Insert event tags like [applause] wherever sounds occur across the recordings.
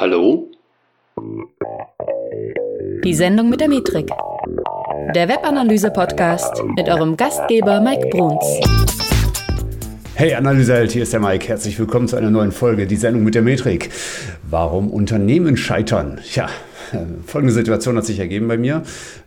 Hallo? Die Sendung mit der Metrik. Der Webanalyse-Podcast mit eurem Gastgeber Mike Bruns. Hey Analyseheld, hier ist der Mike. Herzlich willkommen zu einer neuen Folge, die Sendung mit der Metrik. Warum Unternehmen scheitern? Tja, [laughs] folgende Situation hat sich ergeben bei mir.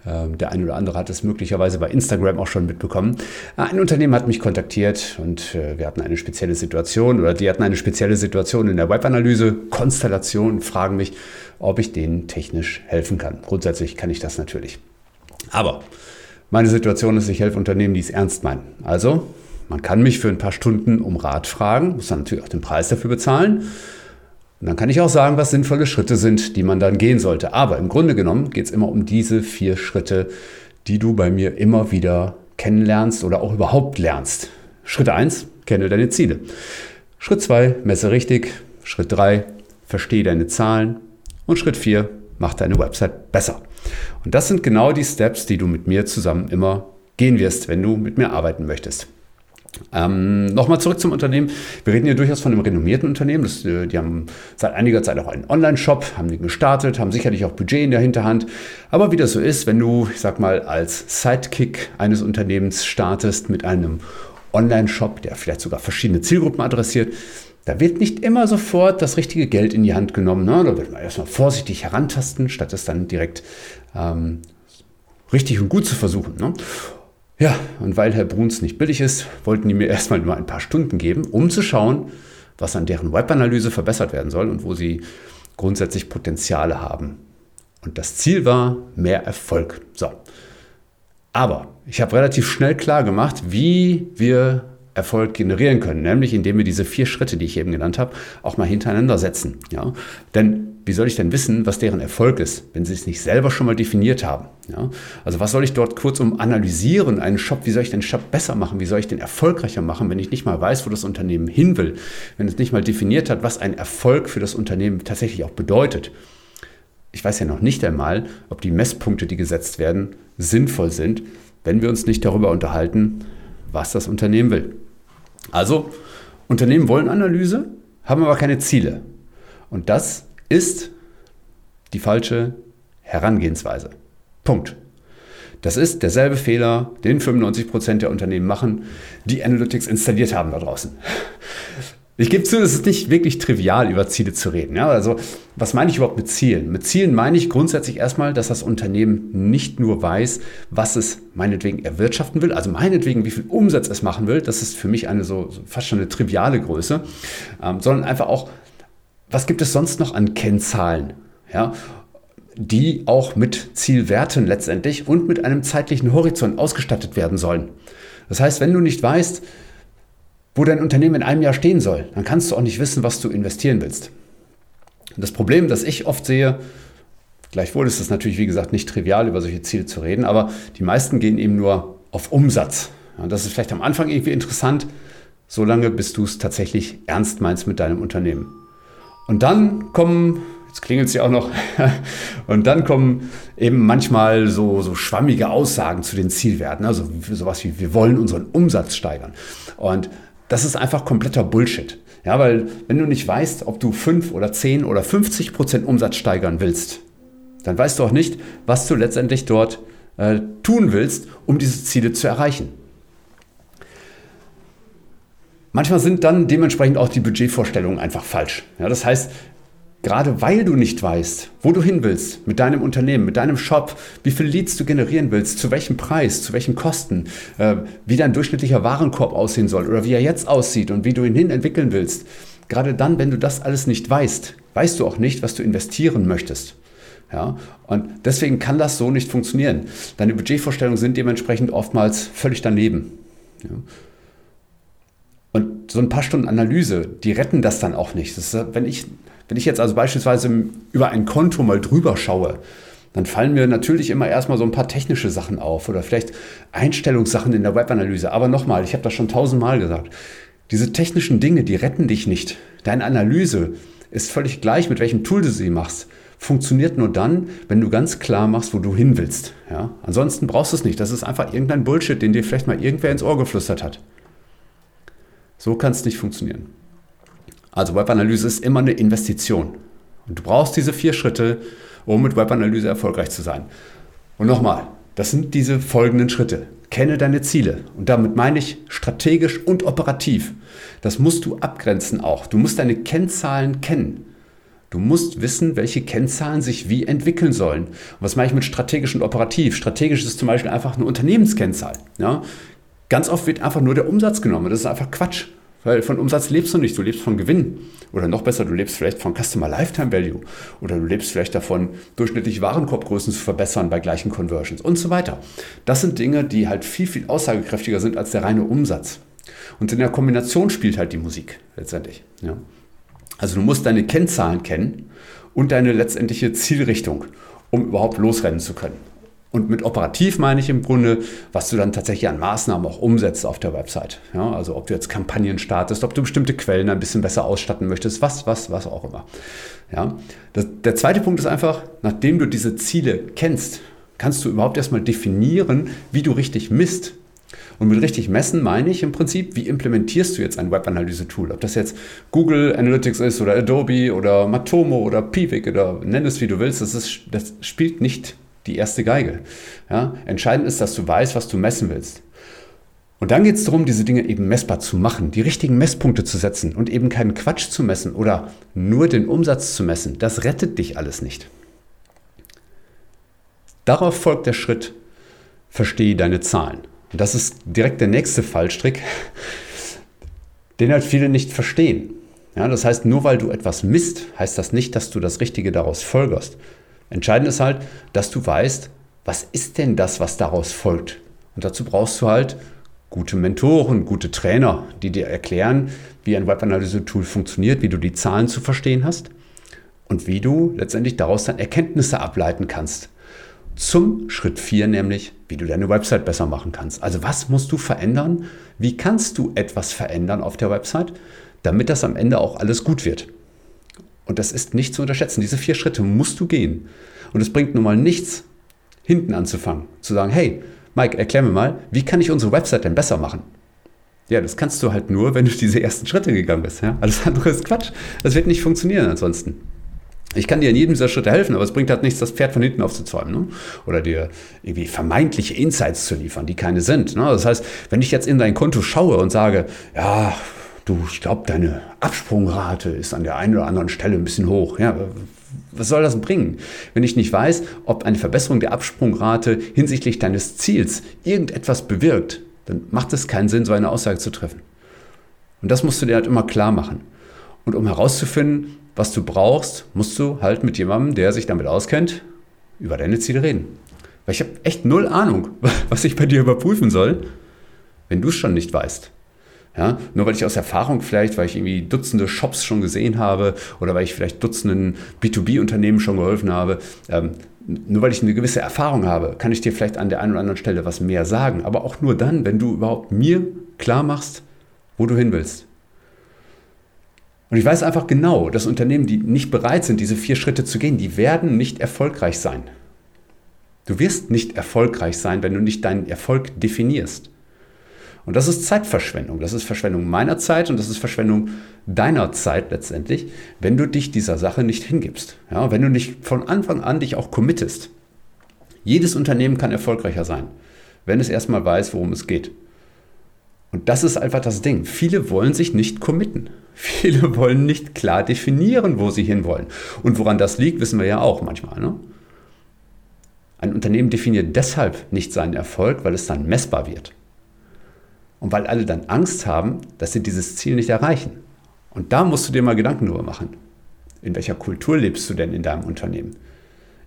Ähm, der eine oder andere hat es möglicherweise bei Instagram auch schon mitbekommen. Ein Unternehmen hat mich kontaktiert und äh, wir hatten eine spezielle Situation oder die hatten eine spezielle Situation in der Webanalyse, Konstellation fragen mich, ob ich denen technisch helfen kann. Grundsätzlich kann ich das natürlich. Aber meine Situation ist, ich helfe Unternehmen, die es ernst meinen. Also, man kann mich für ein paar Stunden um Rat fragen, muss dann natürlich auch den Preis dafür bezahlen. Und dann kann ich auch sagen, was sinnvolle Schritte sind, die man dann gehen sollte. Aber im Grunde genommen geht es immer um diese vier Schritte, die du bei mir immer wieder kennenlernst oder auch überhaupt lernst. Schritt 1, kenne deine Ziele. Schritt 2, messe richtig. Schritt 3, verstehe deine Zahlen. Und Schritt 4, mach deine Website besser. Und das sind genau die Steps, die du mit mir zusammen immer gehen wirst, wenn du mit mir arbeiten möchtest. Ähm, Nochmal zurück zum Unternehmen. Wir reden hier durchaus von einem renommierten Unternehmen. Das, äh, die haben seit einiger Zeit auch einen Online-Shop, haben den gestartet, haben sicherlich auch Budget in der Hinterhand. Aber wie das so ist, wenn du, ich sag mal, als Sidekick eines Unternehmens startest mit einem Online-Shop, der vielleicht sogar verschiedene Zielgruppen adressiert, da wird nicht immer sofort das richtige Geld in die Hand genommen. Ne? Da wird man erstmal vorsichtig herantasten, statt es dann direkt ähm, richtig und gut zu versuchen. Ne? Ja, und weil Herr Bruns nicht billig ist, wollten die mir [laughs] erstmal nur ein paar Stunden geben, um zu schauen, was an deren Webanalyse verbessert werden soll und wo sie grundsätzlich Potenziale haben. Und das Ziel war mehr Erfolg. So. Aber ich habe relativ schnell klar gemacht, wie wir Erfolg generieren können, nämlich indem wir diese vier Schritte, die ich eben genannt habe, auch mal hintereinander setzen. Ja? Denn wie soll ich denn wissen, was deren Erfolg ist, wenn sie es nicht selber schon mal definiert haben? Ja? Also was soll ich dort kurzum analysieren, einen Shop, wie soll ich den Shop besser machen, wie soll ich den erfolgreicher machen, wenn ich nicht mal weiß, wo das Unternehmen hin will, wenn es nicht mal definiert hat, was ein Erfolg für das Unternehmen tatsächlich auch bedeutet. Ich weiß ja noch nicht einmal, ob die Messpunkte, die gesetzt werden, sinnvoll sind, wenn wir uns nicht darüber unterhalten, was das Unternehmen will. Also, Unternehmen wollen Analyse, haben aber keine Ziele. Und das ist die falsche Herangehensweise. Punkt. Das ist derselbe Fehler, den 95% der Unternehmen machen, die Analytics installiert haben da draußen. Ich gebe zu, es ist nicht wirklich trivial, über Ziele zu reden. Ja, also, was meine ich überhaupt mit Zielen? Mit Zielen meine ich grundsätzlich erstmal, dass das Unternehmen nicht nur weiß, was es meinetwegen erwirtschaften will, also meinetwegen, wie viel Umsatz es machen will, das ist für mich eine so, so fast schon eine triviale Größe, ähm, sondern einfach auch, was gibt es sonst noch an Kennzahlen? Ja, die auch mit Zielwerten letztendlich und mit einem zeitlichen Horizont ausgestattet werden sollen. Das heißt, wenn du nicht weißt, wo dein Unternehmen in einem Jahr stehen soll, dann kannst du auch nicht wissen, was du investieren willst. Und das Problem, das ich oft sehe, gleichwohl ist es natürlich, wie gesagt, nicht trivial, über solche Ziele zu reden, aber die meisten gehen eben nur auf Umsatz. Und das ist vielleicht am Anfang irgendwie interessant, solange bis du es tatsächlich ernst meinst mit deinem Unternehmen. Und dann kommen, jetzt klingelt es ja auch noch, [laughs] und dann kommen eben manchmal so, so schwammige Aussagen zu den Zielwerten, also sowas wie, wir wollen unseren Umsatz steigern. Und das ist einfach kompletter Bullshit. Ja, weil wenn du nicht weißt, ob du 5 oder 10 oder 50 Prozent Umsatz steigern willst, dann weißt du auch nicht, was du letztendlich dort äh, tun willst, um diese Ziele zu erreichen. Manchmal sind dann dementsprechend auch die Budgetvorstellungen einfach falsch. Ja, das heißt, Gerade weil du nicht weißt, wo du hin willst mit deinem Unternehmen, mit deinem Shop, wie viele Leads du generieren willst, zu welchem Preis, zu welchen Kosten, äh, wie dein durchschnittlicher Warenkorb aussehen soll oder wie er jetzt aussieht und wie du ihn hin entwickeln willst. Gerade dann, wenn du das alles nicht weißt, weißt du auch nicht, was du investieren möchtest. Ja, und deswegen kann das so nicht funktionieren. Deine Budgetvorstellungen sind dementsprechend oftmals völlig daneben. Ja. Und so ein paar Stunden Analyse, die retten das dann auch nicht. Ist, wenn ich wenn ich jetzt also beispielsweise über ein Konto mal drüber schaue, dann fallen mir natürlich immer erstmal so ein paar technische Sachen auf oder vielleicht Einstellungssachen in der Webanalyse. Aber nochmal, ich habe das schon tausendmal gesagt, diese technischen Dinge, die retten dich nicht. Deine Analyse ist völlig gleich, mit welchem Tool du sie machst. Funktioniert nur dann, wenn du ganz klar machst, wo du hin willst. Ja? Ansonsten brauchst du es nicht. Das ist einfach irgendein Bullshit, den dir vielleicht mal irgendwer ins Ohr geflüstert hat. So kann es nicht funktionieren. Also Webanalyse ist immer eine Investition. Und du brauchst diese vier Schritte, um mit Webanalyse erfolgreich zu sein. Und nochmal, das sind diese folgenden Schritte. Kenne deine Ziele. Und damit meine ich strategisch und operativ. Das musst du abgrenzen auch. Du musst deine Kennzahlen kennen. Du musst wissen, welche Kennzahlen sich wie entwickeln sollen. Und was meine ich mit strategisch und operativ? Strategisch ist zum Beispiel einfach eine Unternehmenskennzahl. Ja? Ganz oft wird einfach nur der Umsatz genommen. Das ist einfach Quatsch. Weil von Umsatz lebst du nicht, du lebst von Gewinn. Oder noch besser, du lebst vielleicht von Customer Lifetime Value. Oder du lebst vielleicht davon, durchschnittlich Warenkorbgrößen zu verbessern bei gleichen Conversions und so weiter. Das sind Dinge, die halt viel, viel aussagekräftiger sind als der reine Umsatz. Und in der Kombination spielt halt die Musik letztendlich. Ja. Also du musst deine Kennzahlen kennen und deine letztendliche Zielrichtung, um überhaupt losrennen zu können. Und mit operativ meine ich im Grunde, was du dann tatsächlich an Maßnahmen auch umsetzt auf der Website. Ja, also ob du jetzt Kampagnen startest, ob du bestimmte Quellen ein bisschen besser ausstatten möchtest, was, was, was auch immer. Ja, das, der zweite Punkt ist einfach, nachdem du diese Ziele kennst, kannst du überhaupt erstmal definieren, wie du richtig misst. Und mit richtig messen meine ich im Prinzip, wie implementierst du jetzt ein Webanalyse-Tool? Ob das jetzt Google Analytics ist oder Adobe oder Matomo oder Piwik oder nenn es wie du willst, das, ist, das spielt nicht die erste Geige. Ja? Entscheidend ist, dass du weißt, was du messen willst. Und dann geht es darum, diese Dinge eben messbar zu machen, die richtigen Messpunkte zu setzen und eben keinen Quatsch zu messen oder nur den Umsatz zu messen. Das rettet dich alles nicht. Darauf folgt der Schritt, verstehe deine Zahlen. Und das ist direkt der nächste Fallstrick, [laughs] den halt viele nicht verstehen. Ja, das heißt, nur weil du etwas misst, heißt das nicht, dass du das Richtige daraus folgerst. Entscheidend ist halt, dass du weißt, was ist denn das, was daraus folgt. Und dazu brauchst du halt gute Mentoren, gute Trainer, die dir erklären, wie ein Webanalyse-Tool funktioniert, wie du die Zahlen zu verstehen hast und wie du letztendlich daraus dann Erkenntnisse ableiten kannst. Zum Schritt 4 nämlich, wie du deine Website besser machen kannst. Also was musst du verändern? Wie kannst du etwas verändern auf der Website, damit das am Ende auch alles gut wird? Und das ist nicht zu unterschätzen. Diese vier Schritte musst du gehen. Und es bringt nun mal nichts, hinten anzufangen. Zu sagen, hey, Mike, erklär mir mal, wie kann ich unsere Website denn besser machen? Ja, das kannst du halt nur, wenn du diese ersten Schritte gegangen bist. Ja? Alles andere ist Quatsch. Das wird nicht funktionieren ansonsten. Ich kann dir in jedem dieser Schritte helfen, aber es bringt halt nichts, das Pferd von hinten aufzuzäumen. Ne? Oder dir irgendwie vermeintliche Insights zu liefern, die keine sind. Ne? Das heißt, wenn ich jetzt in dein Konto schaue und sage, ja, du, ich glaube, deine Absprungrate ist an der einen oder anderen Stelle ein bisschen hoch. Ja, was soll das bringen, wenn ich nicht weiß, ob eine Verbesserung der Absprungrate hinsichtlich deines Ziels irgendetwas bewirkt? Dann macht es keinen Sinn, so eine Aussage zu treffen. Und das musst du dir halt immer klar machen. Und um herauszufinden, was du brauchst, musst du halt mit jemandem, der sich damit auskennt, über deine Ziele reden. Weil ich habe echt null Ahnung, [laughs] was ich bei dir überprüfen soll, wenn du es schon nicht weißt. Ja, nur weil ich aus Erfahrung vielleicht, weil ich irgendwie Dutzende Shops schon gesehen habe oder weil ich vielleicht Dutzenden B2B-Unternehmen schon geholfen habe, ähm, nur weil ich eine gewisse Erfahrung habe, kann ich dir vielleicht an der einen oder anderen Stelle was mehr sagen. Aber auch nur dann, wenn du überhaupt mir klar machst, wo du hin willst. Und ich weiß einfach genau, dass Unternehmen, die nicht bereit sind, diese vier Schritte zu gehen, die werden nicht erfolgreich sein. Du wirst nicht erfolgreich sein, wenn du nicht deinen Erfolg definierst. Und das ist Zeitverschwendung. Das ist Verschwendung meiner Zeit und das ist Verschwendung deiner Zeit letztendlich, wenn du dich dieser Sache nicht hingibst. Ja, wenn du nicht von Anfang an dich auch committest. Jedes Unternehmen kann erfolgreicher sein, wenn es erstmal weiß, worum es geht. Und das ist einfach das Ding. Viele wollen sich nicht committen. [laughs] Viele wollen nicht klar definieren, wo sie hinwollen. Und woran das liegt, wissen wir ja auch manchmal. Ne? Ein Unternehmen definiert deshalb nicht seinen Erfolg, weil es dann messbar wird. Und weil alle dann Angst haben, dass sie dieses Ziel nicht erreichen. Und da musst du dir mal Gedanken drüber machen. In welcher Kultur lebst du denn in deinem Unternehmen?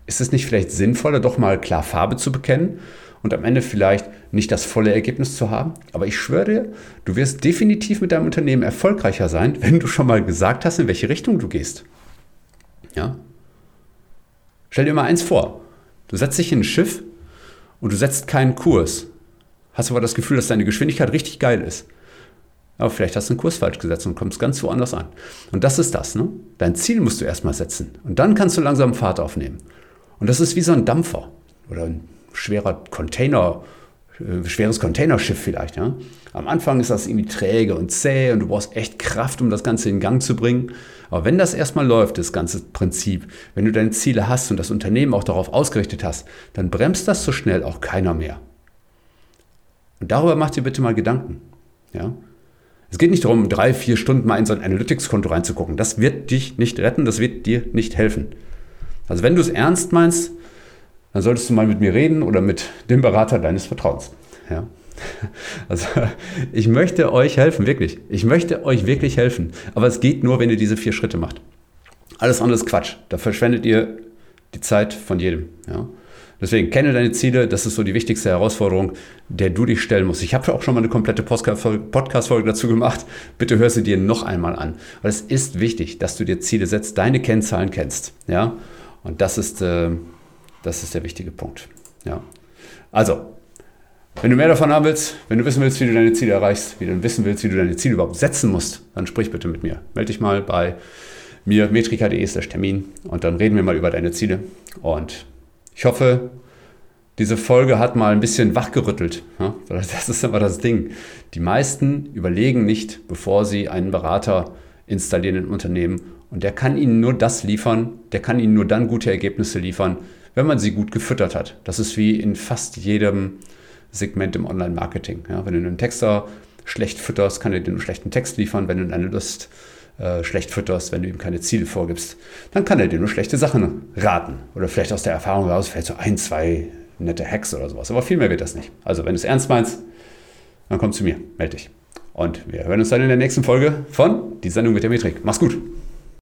Ist es nicht vielleicht sinnvoller, doch mal klar Farbe zu bekennen und am Ende vielleicht nicht das volle Ergebnis zu haben? Aber ich schwöre dir, du wirst definitiv mit deinem Unternehmen erfolgreicher sein, [laughs] wenn du schon mal gesagt hast, in welche Richtung du gehst. Ja? Stell dir mal eins vor. Du setzt dich in ein Schiff und du setzt keinen Kurs hast aber das Gefühl, dass deine Geschwindigkeit richtig geil ist. Aber vielleicht hast du einen Kurs falsch gesetzt und kommst ganz woanders an. Und das ist das. Ne? Dein Ziel musst du erstmal setzen. Und dann kannst du langsam Fahrt aufnehmen. Und das ist wie so ein Dampfer oder ein schwerer Container, äh, schweres Containerschiff vielleicht. Ja? Am Anfang ist das irgendwie träge und zäh und du brauchst echt Kraft, um das Ganze in Gang zu bringen. Aber wenn das erstmal läuft, das ganze Prinzip, wenn du deine Ziele hast und das Unternehmen auch darauf ausgerichtet hast, dann bremst das so schnell auch keiner mehr. Und darüber macht dir bitte mal Gedanken. Ja? Es geht nicht darum, drei, vier Stunden mal in so ein Analytics-Konto reinzugucken. Das wird dich nicht retten, das wird dir nicht helfen. Also wenn du es ernst meinst, dann solltest du mal mit mir reden oder mit dem Berater deines Vertrauens. Ja? [laughs] Also ich möchte euch helfen, wirklich. Ich möchte euch wirklich helfen. Aber es geht nur, wenn ihr diese vier Schritte macht. Alles andere ist Quatsch. Da verschwendet ihr die Zeit von jedem. Ja? Deswegen kenne deine Ziele, das ist so die wichtigste Herausforderung, der du dich stellen musst. Ich habe auch schon mal eine komplette Podcast-Folge dazu gemacht. Bitte hör sie dir noch einmal an. Weil es ist wichtig, dass du dir Ziele setzt, deine Kennzahlen kennst. Ja? Und das ist, äh, das ist der wichtige Punkt. Ja? Also, wenn du mehr davon haben willst, wenn du wissen willst, wie du deine Ziele erreichst, wie du wissen willst, wie du deine Ziele überhaupt setzen musst, dann sprich bitte mit mir. Melde dich mal bei mir, metrika.de Termin und dann reden wir mal über deine Ziele. Und ich hoffe, diese Folge hat mal ein bisschen wachgerüttelt. Das ist aber das Ding. Die meisten überlegen nicht, bevor sie einen Berater installieren im Unternehmen. Und der kann ihnen nur das liefern, der kann ihnen nur dann gute Ergebnisse liefern, wenn man sie gut gefüttert hat. Das ist wie in fast jedem Segment im Online-Marketing. Ja, wenn du einen Texter schlecht fütterst, kann er dir einen schlechten Text liefern. Wenn du einen Lust äh, schlecht fütterst, wenn du ihm keine Ziele vorgibst, dann kann er dir nur schlechte Sachen raten. Oder vielleicht aus der Erfahrung heraus, vielleicht so ein, zwei nette Hacks oder sowas. Aber viel mehr wird das nicht. Also, wenn du es ernst meinst, dann komm zu mir, melde dich. Und wir hören uns dann in der nächsten Folge von Die Sendung mit der Metrik. Mach's gut.